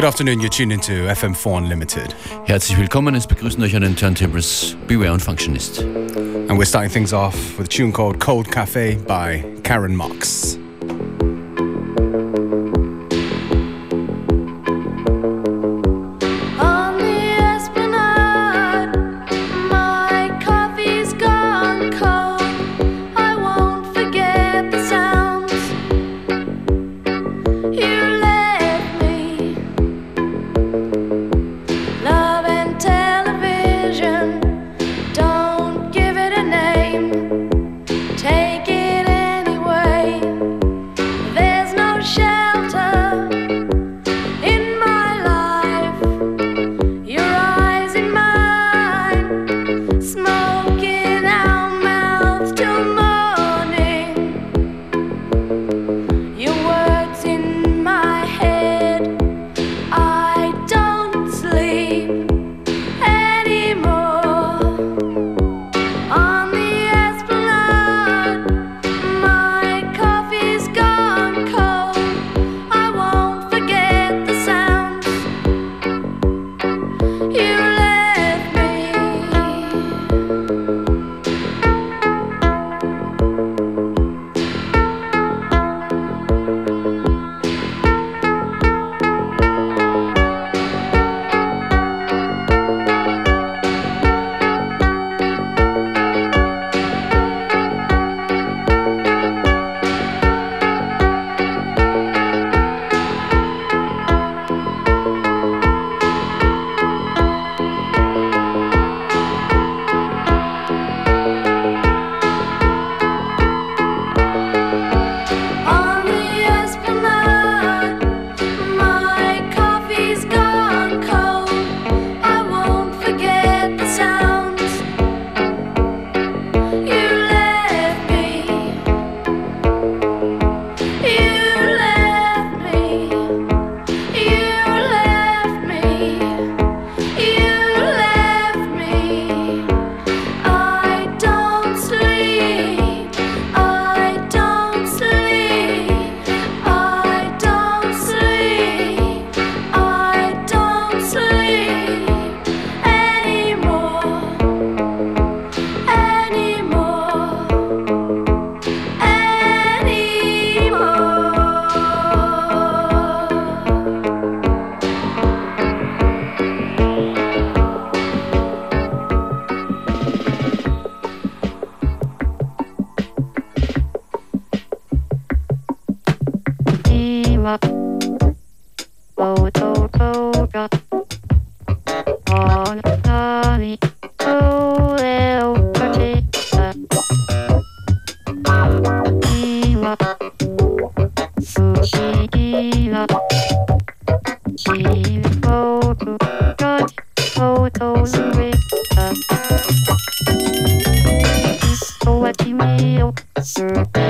Good afternoon, you're tuned into FM4 Unlimited. Herzlich willkommen, es er begrüßen euch an den Turntables Beware und Functionist. And we're starting things off with a tune called Cold Cafe by Karen Marks. Estou aqui.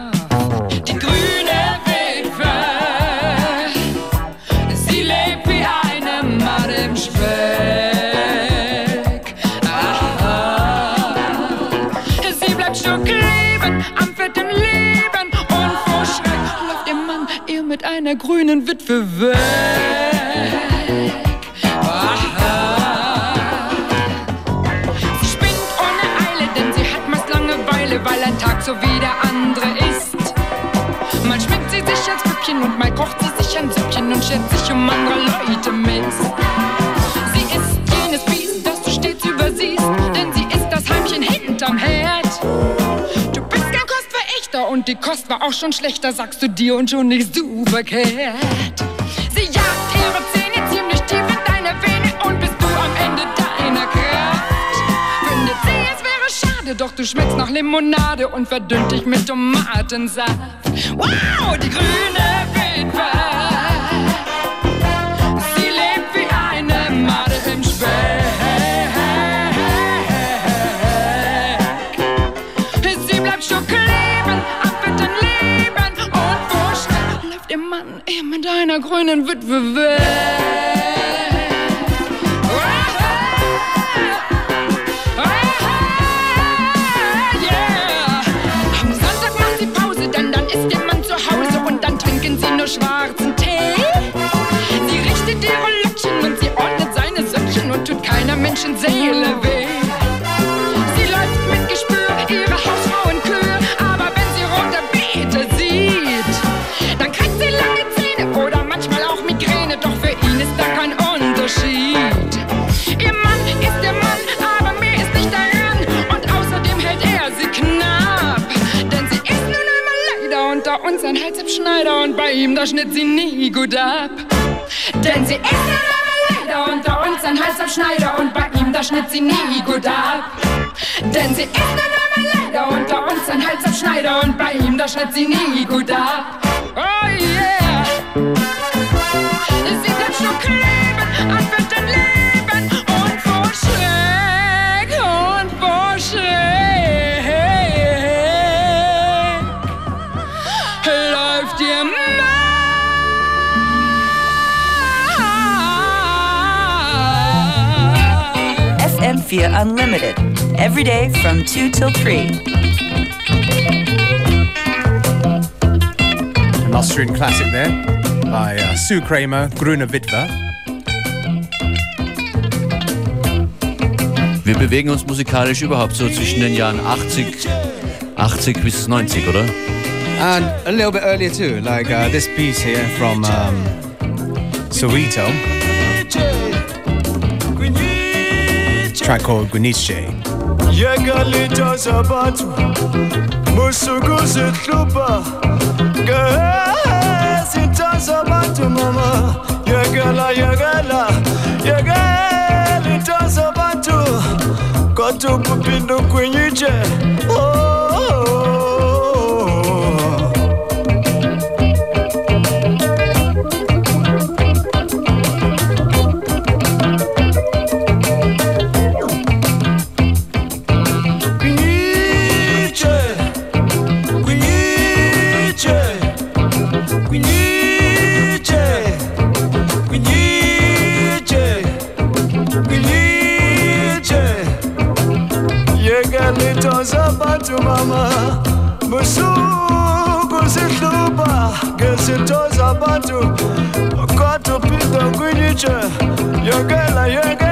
ihr mit einer grünen Witwe weg. so wie der andere ist. Mal schmeckt sie sich als Püppchen und mal kocht sie sich ein Süppchen und schert sich um andere Leute mit. Und die Kost war auch schon schlechter, sagst du dir und schon nicht du verkehrt. Sie jagt ihre Zähne ziemlich tief in deine Vene und bist du am Ende deiner Kraft. Findet sie, es wäre schade, doch du schmeckst nach Limonade und verdünnt dich mit Tomatensaft. Wow, die grüne Witwe. Einer grünen Witwe weg. schwarzen Tee. Sie richtet ihre Löckchen und sie ordnet seine Söckchen und tut keiner Menschenseele weh. Unter uns ein Halsabschneider und bei ihm, da schnitt sie nie gut ab. Denn sie ist ja leider unter uns ein Halsabschneider und bei ihm, da schnitt sie nie gut ab. Denn sie ist ja leider unter uns ein Halsabschneider und bei ihm, da schnitt sie nie gut ab. FM4 Unlimited, every day from 2 till 3. An Austrian classic there by uh, Sue Kramer, Grüne Witwe. Wir bewegen uns musikalisch überhaupt so zwischen den Jahren 80, 80 bis 90, oder? And a little bit earlier too, like uh, this piece here from um, Soweto. track called Gwiniche. Yegalita Zabatu, Musuguzi Tlupa, Gehezita Zabatu Mama, Yegala Yegala, Yegalita Zabatu, Kotu Pupindu Gwiniche, oh. mama. Busuku zihluba ngezitho zabantu kodwa uphinde kwinyitshe yongela yongela.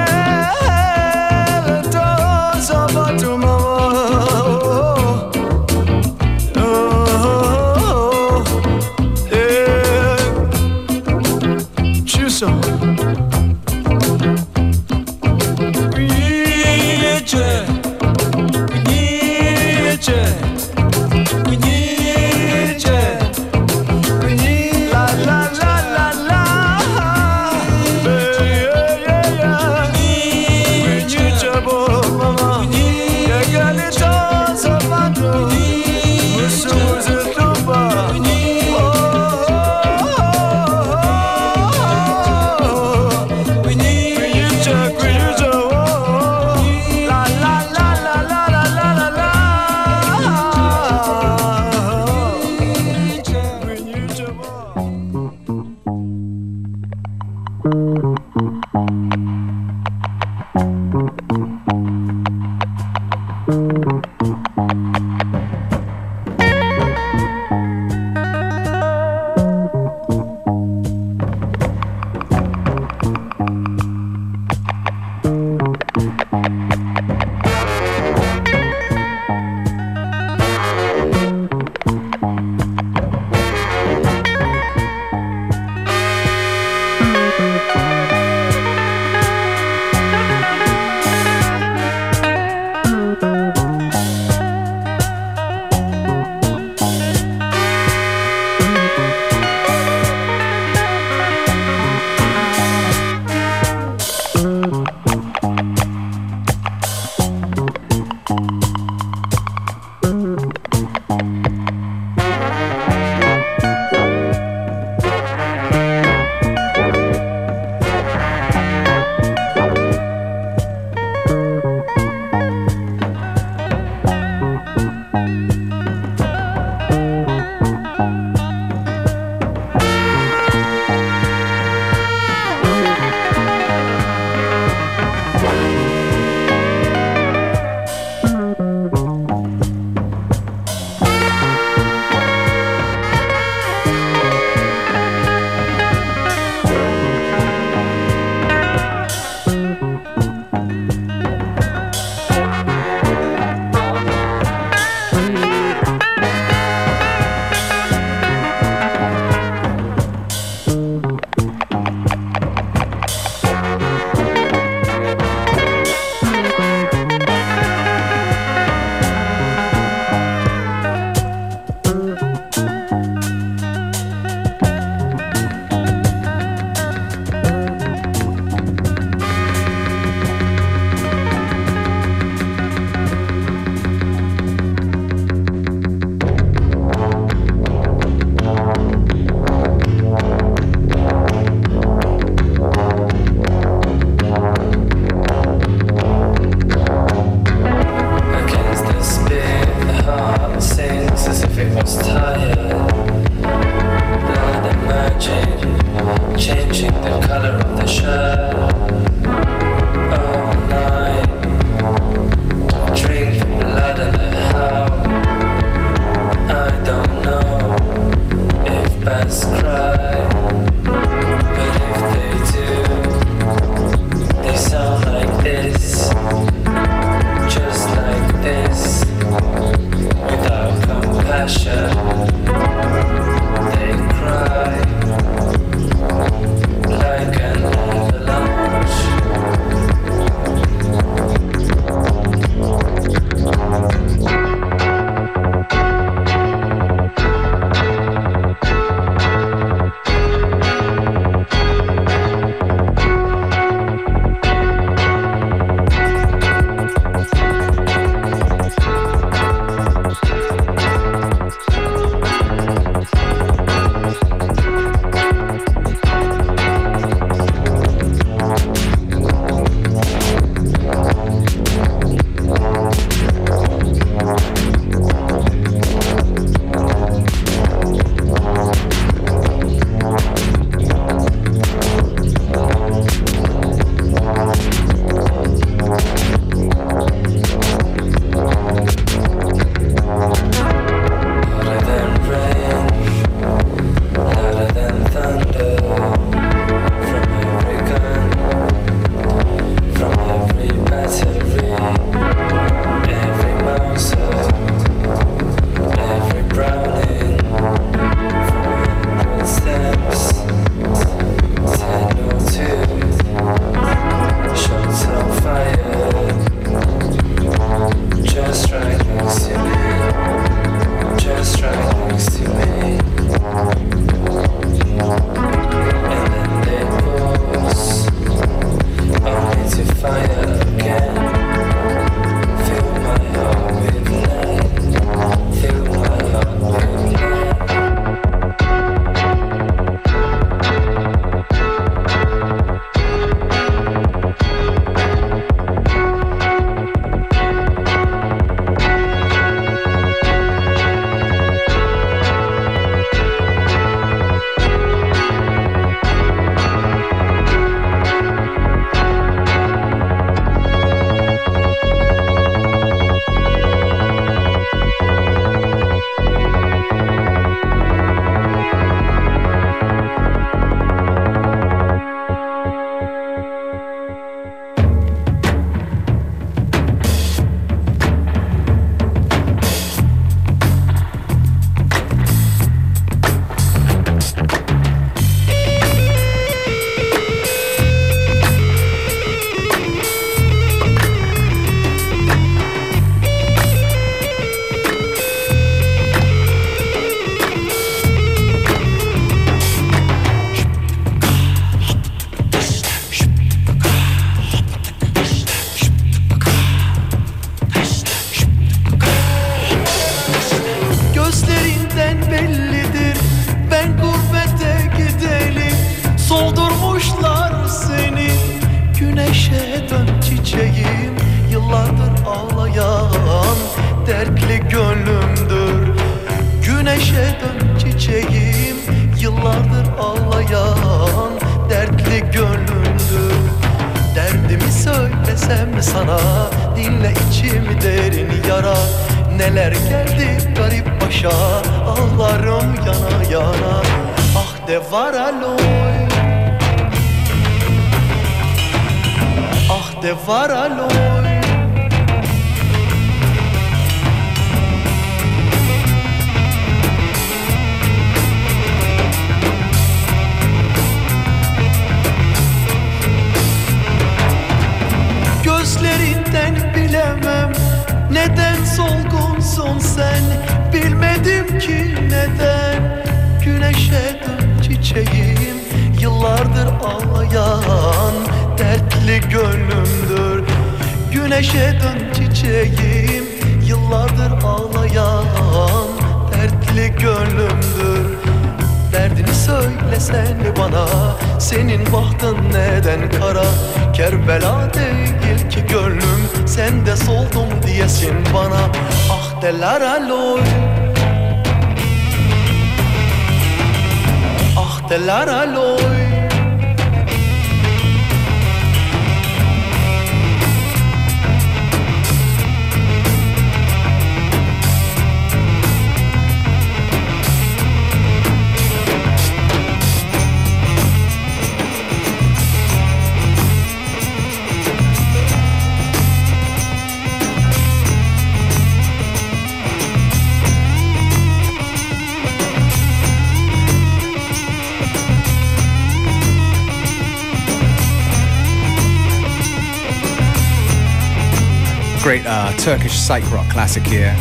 Great uh, Turkish psych rock classic here.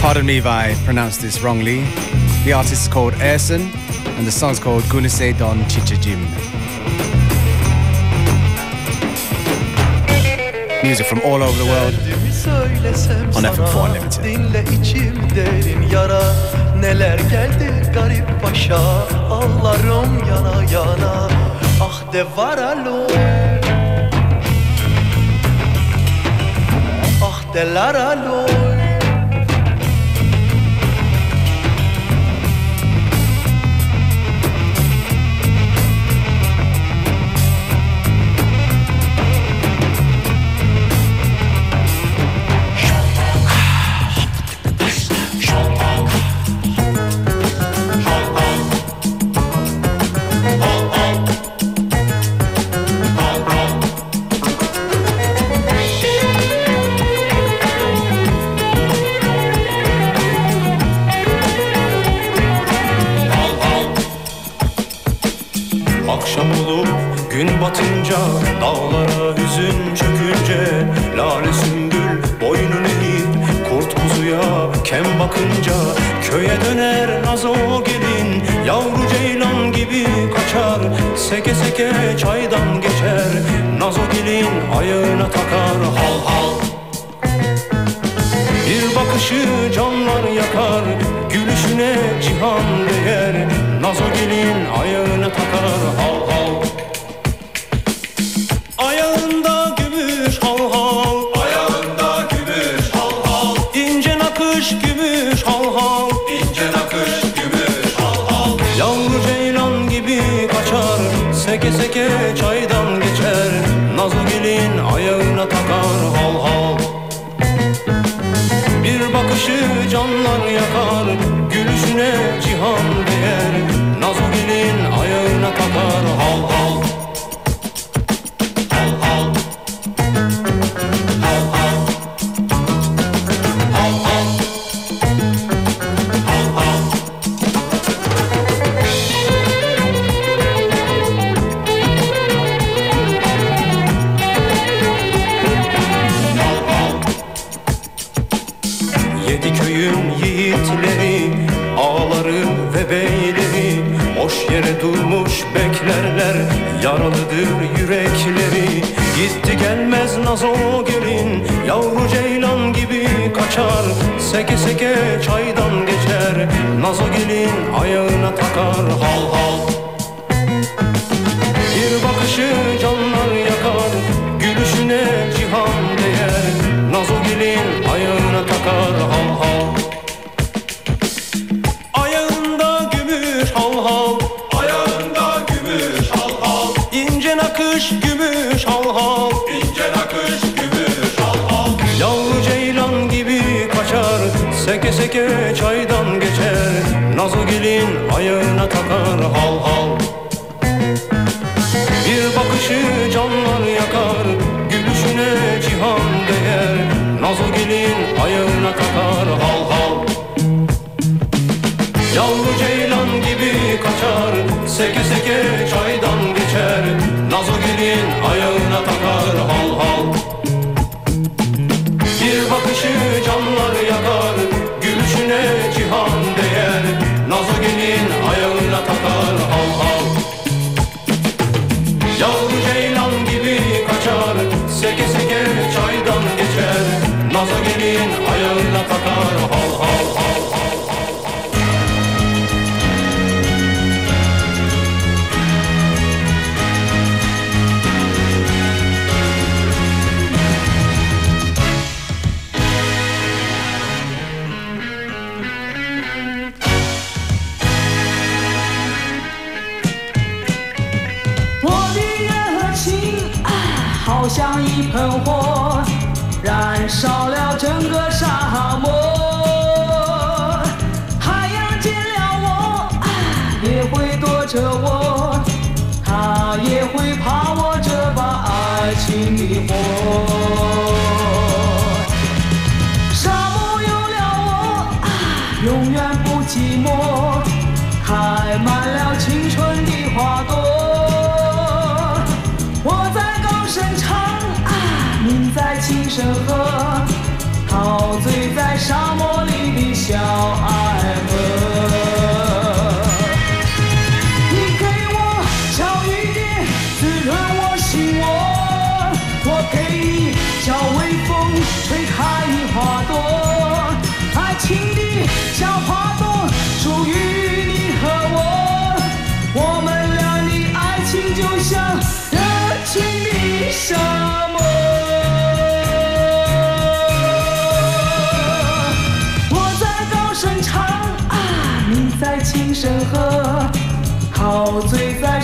Pardon me if I pronounced this wrongly. The artist is called Ersin, and the song's called Gunise Don Chichajim. Music from all over the world. On sana FM4 Unlimited. estelar al. Akşam olup gün batınca Dağlara hüzün çökünce Lale sümbül boynun eğip Kurt kuzuya kem bakınca Köye döner nazo gelin Yavru ceylan gibi kaçar Seke seke çaydan geçer Nazo gelin ayağına takar Hal hal. Bir bakışı canlar yakar Gülüşüne cihan değer Gazo gelin ayağına takar al al gelmez nazo gelin Yavru ceylan gibi kaçar. Seke seke çaydan geçer Nazo gelin 저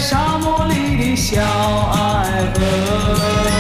沙漠里的小爱河。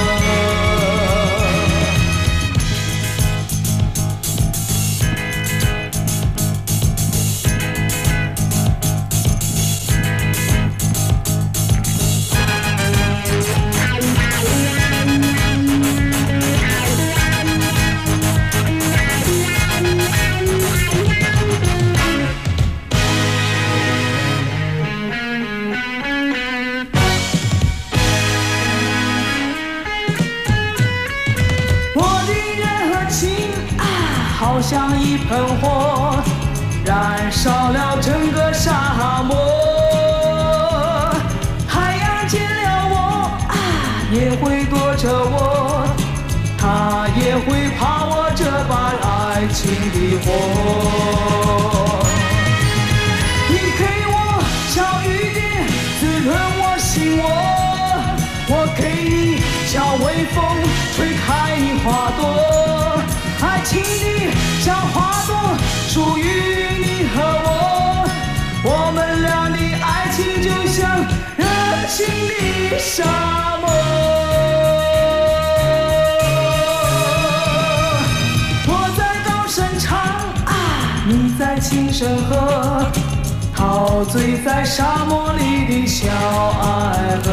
好像一盆火，燃烧了整个沙漠。太阳见了我啊，也会躲着我，他也会怕我这把爱情的火。你给我小雨点，滋润我心窝。我给你小微风，吹开你花朵。情的小花朵，属于你和我。我们俩的爱情就像热情的沙漠。我在高声唱啊，你在轻声和，陶醉在沙漠里的小爱河。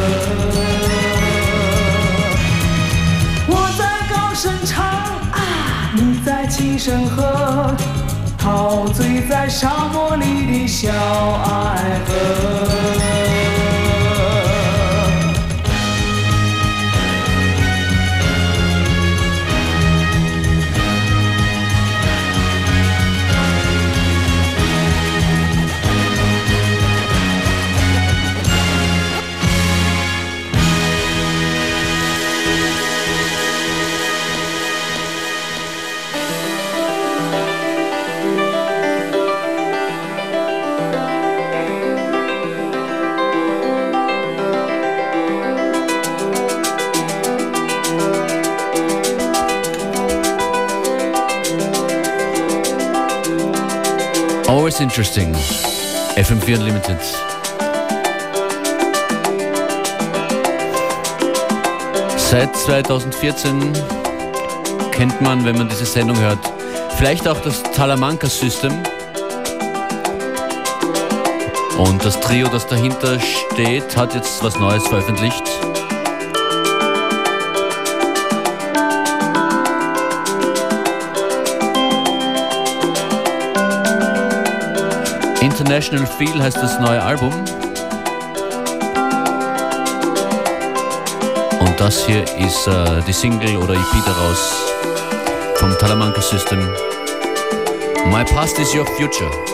我在高声唱，轻声和，陶醉在沙漠里的小爱河。Always interesting. FM4 Unlimited. Seit 2014 kennt man, wenn man diese Sendung hört, vielleicht auch das Talamanca System. Und das Trio, das dahinter steht, hat jetzt was Neues veröffentlicht. International Feel heißt das neue Album. Und das hier ist äh, die Single oder EP daraus vom Talamanca System. My past is your future.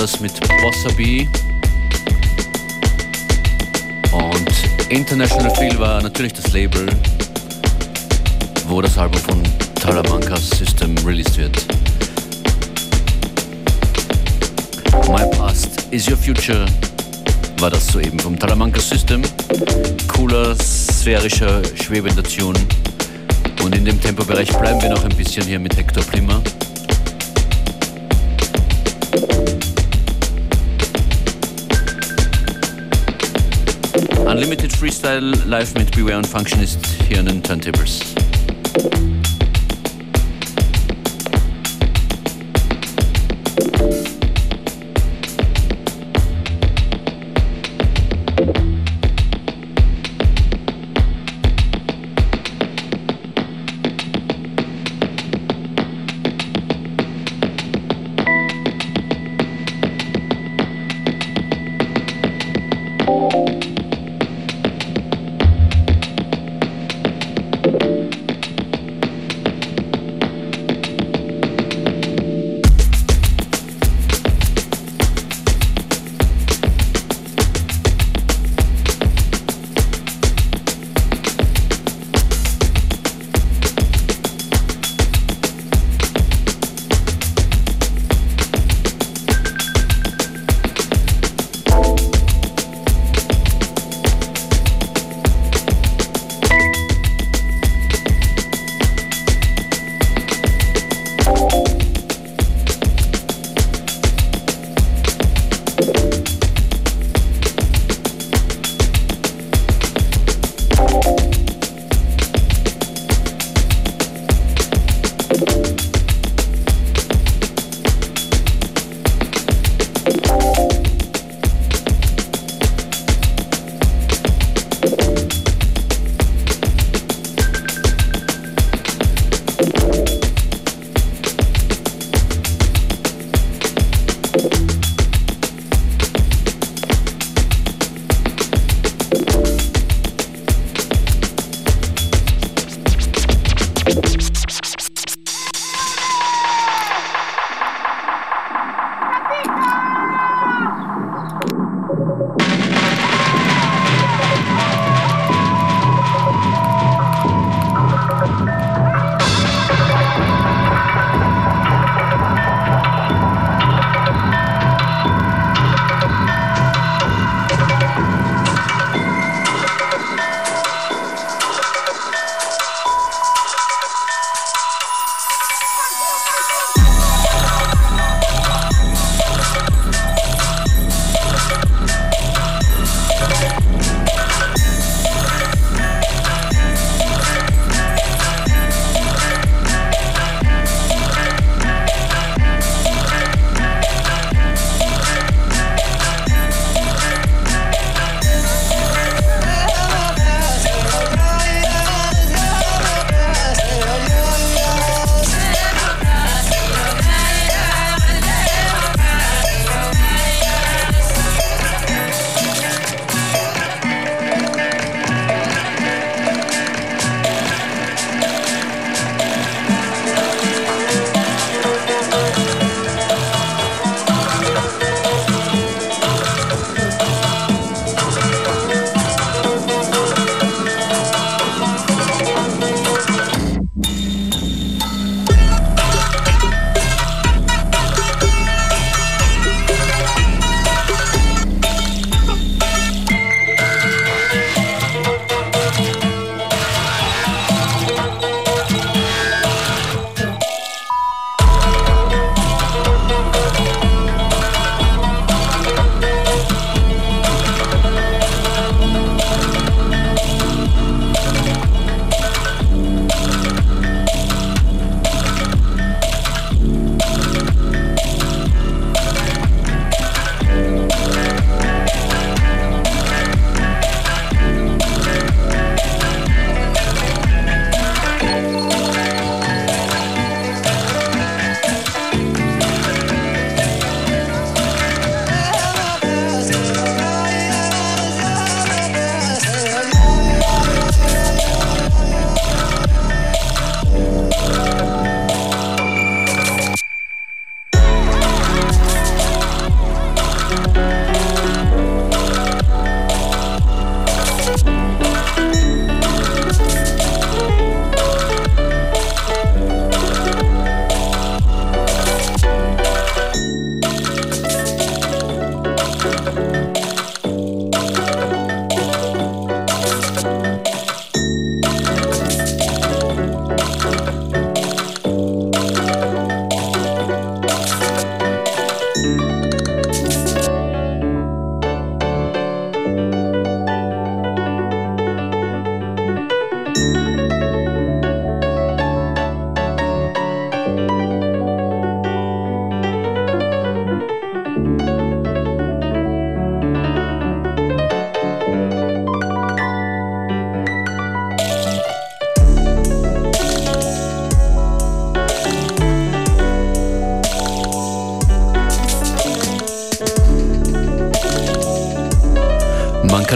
Das mit Wasabi. Und International Feel war natürlich das Label, wo das Album von Talamanca System released wird. My Past is Your Future war das soeben vom Talamanca System. Cooler, sphärischer, schwebender Tune. Und in dem Tempobereich bleiben wir noch ein bisschen hier mit Hector Prima. Unlimited Freestyle live mit Beware und Functionist hier an den Turntables.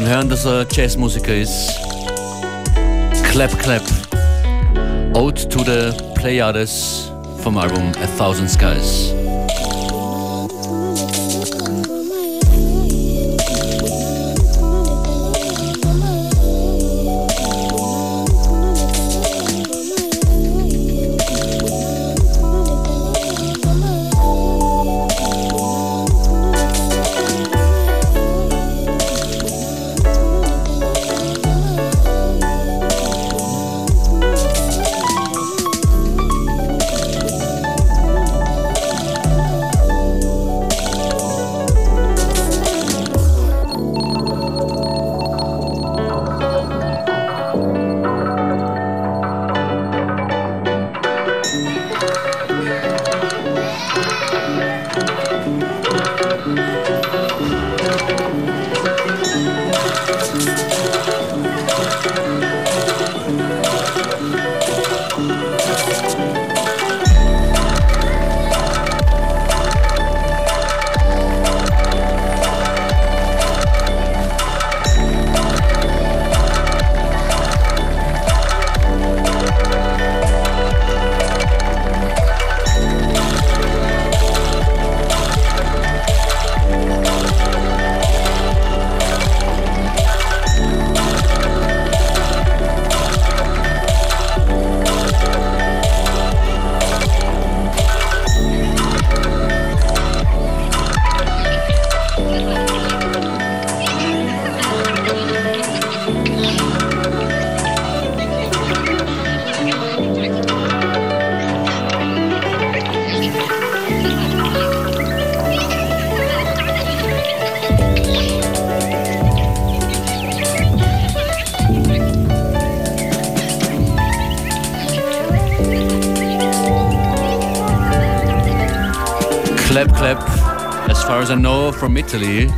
Kann hören, dass er Jazzmusiker ist. Clap Clap. Ode to the Pleiades vom Album A Thousand Skies. As I know from Italy,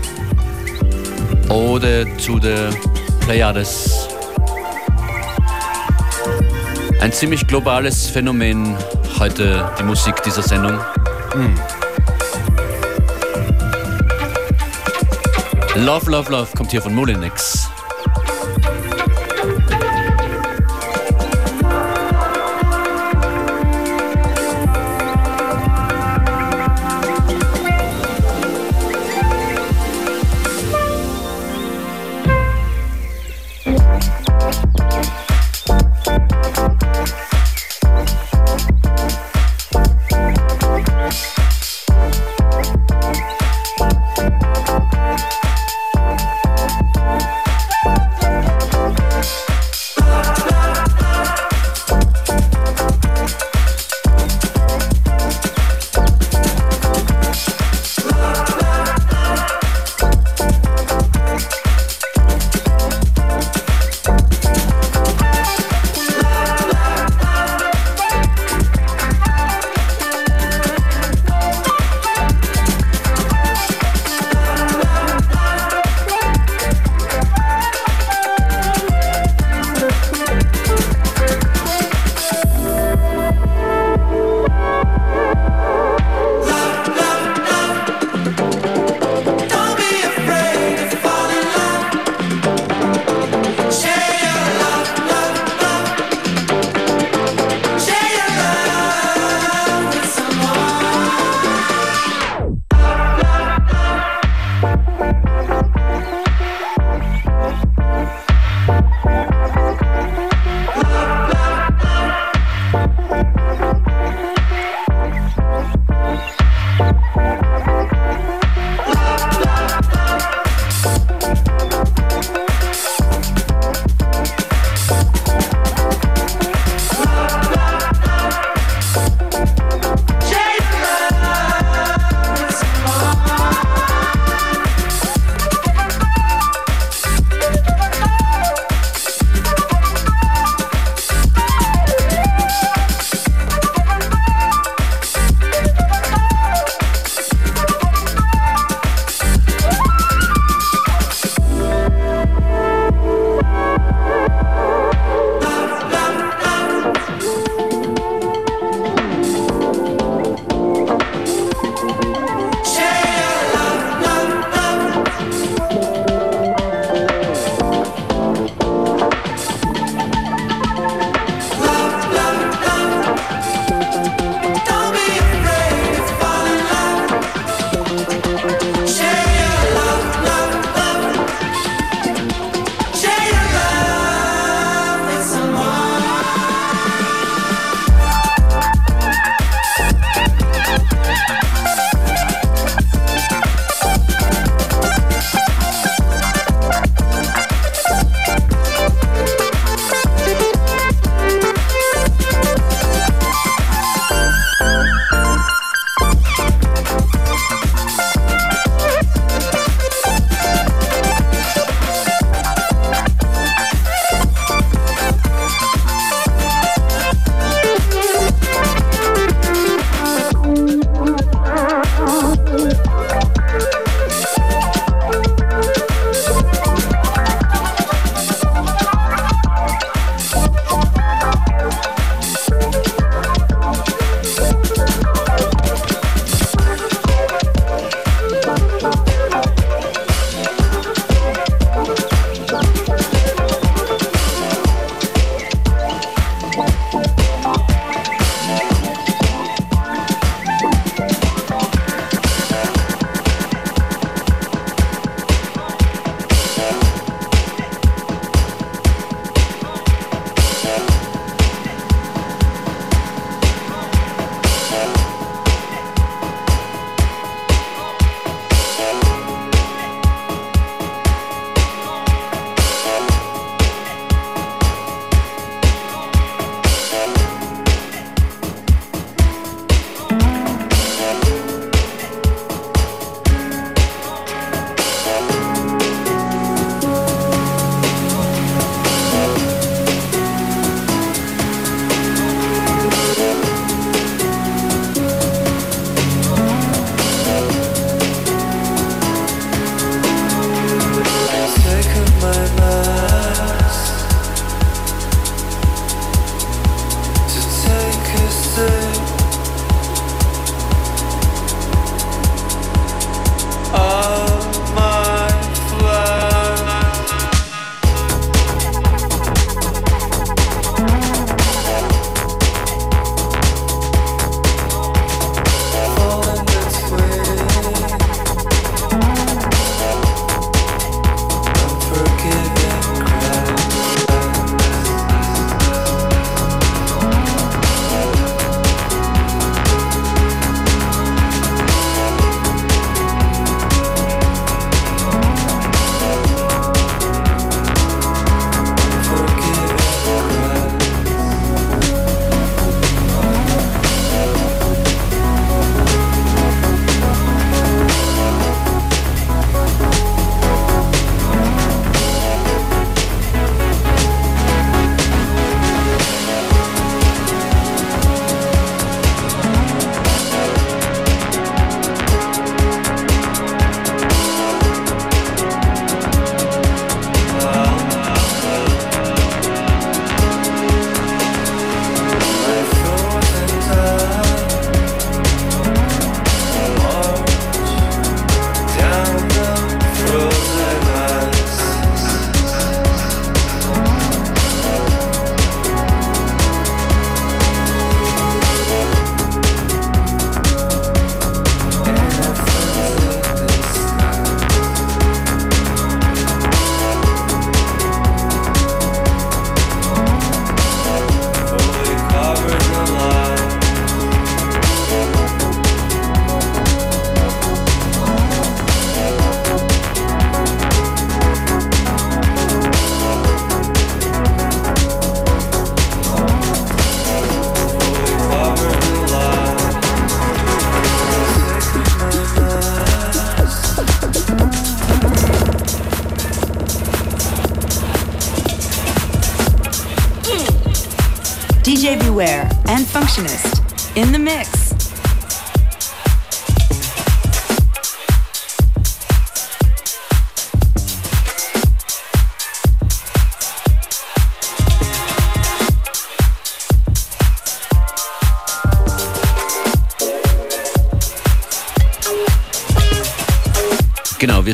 Ode to the Pleiades. Ein ziemlich globales Phänomen heute, die Musik dieser Sendung. Mm. Love, Love, Love kommt hier von Molinex.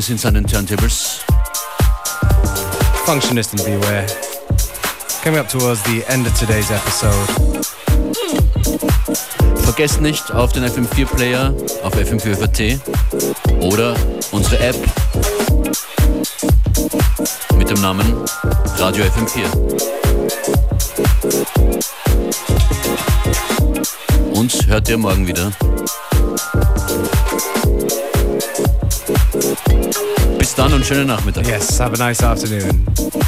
Sind an den Turntables. Functionist and Beware. Coming up towards the end of today's episode. Vergesst nicht auf den FM4 Player auf FM4FAT oder unsere App mit dem Namen Radio FM4. Uns hört ihr morgen wieder. Dann und schönen Nachmittag. Yes, have a nice afternoon.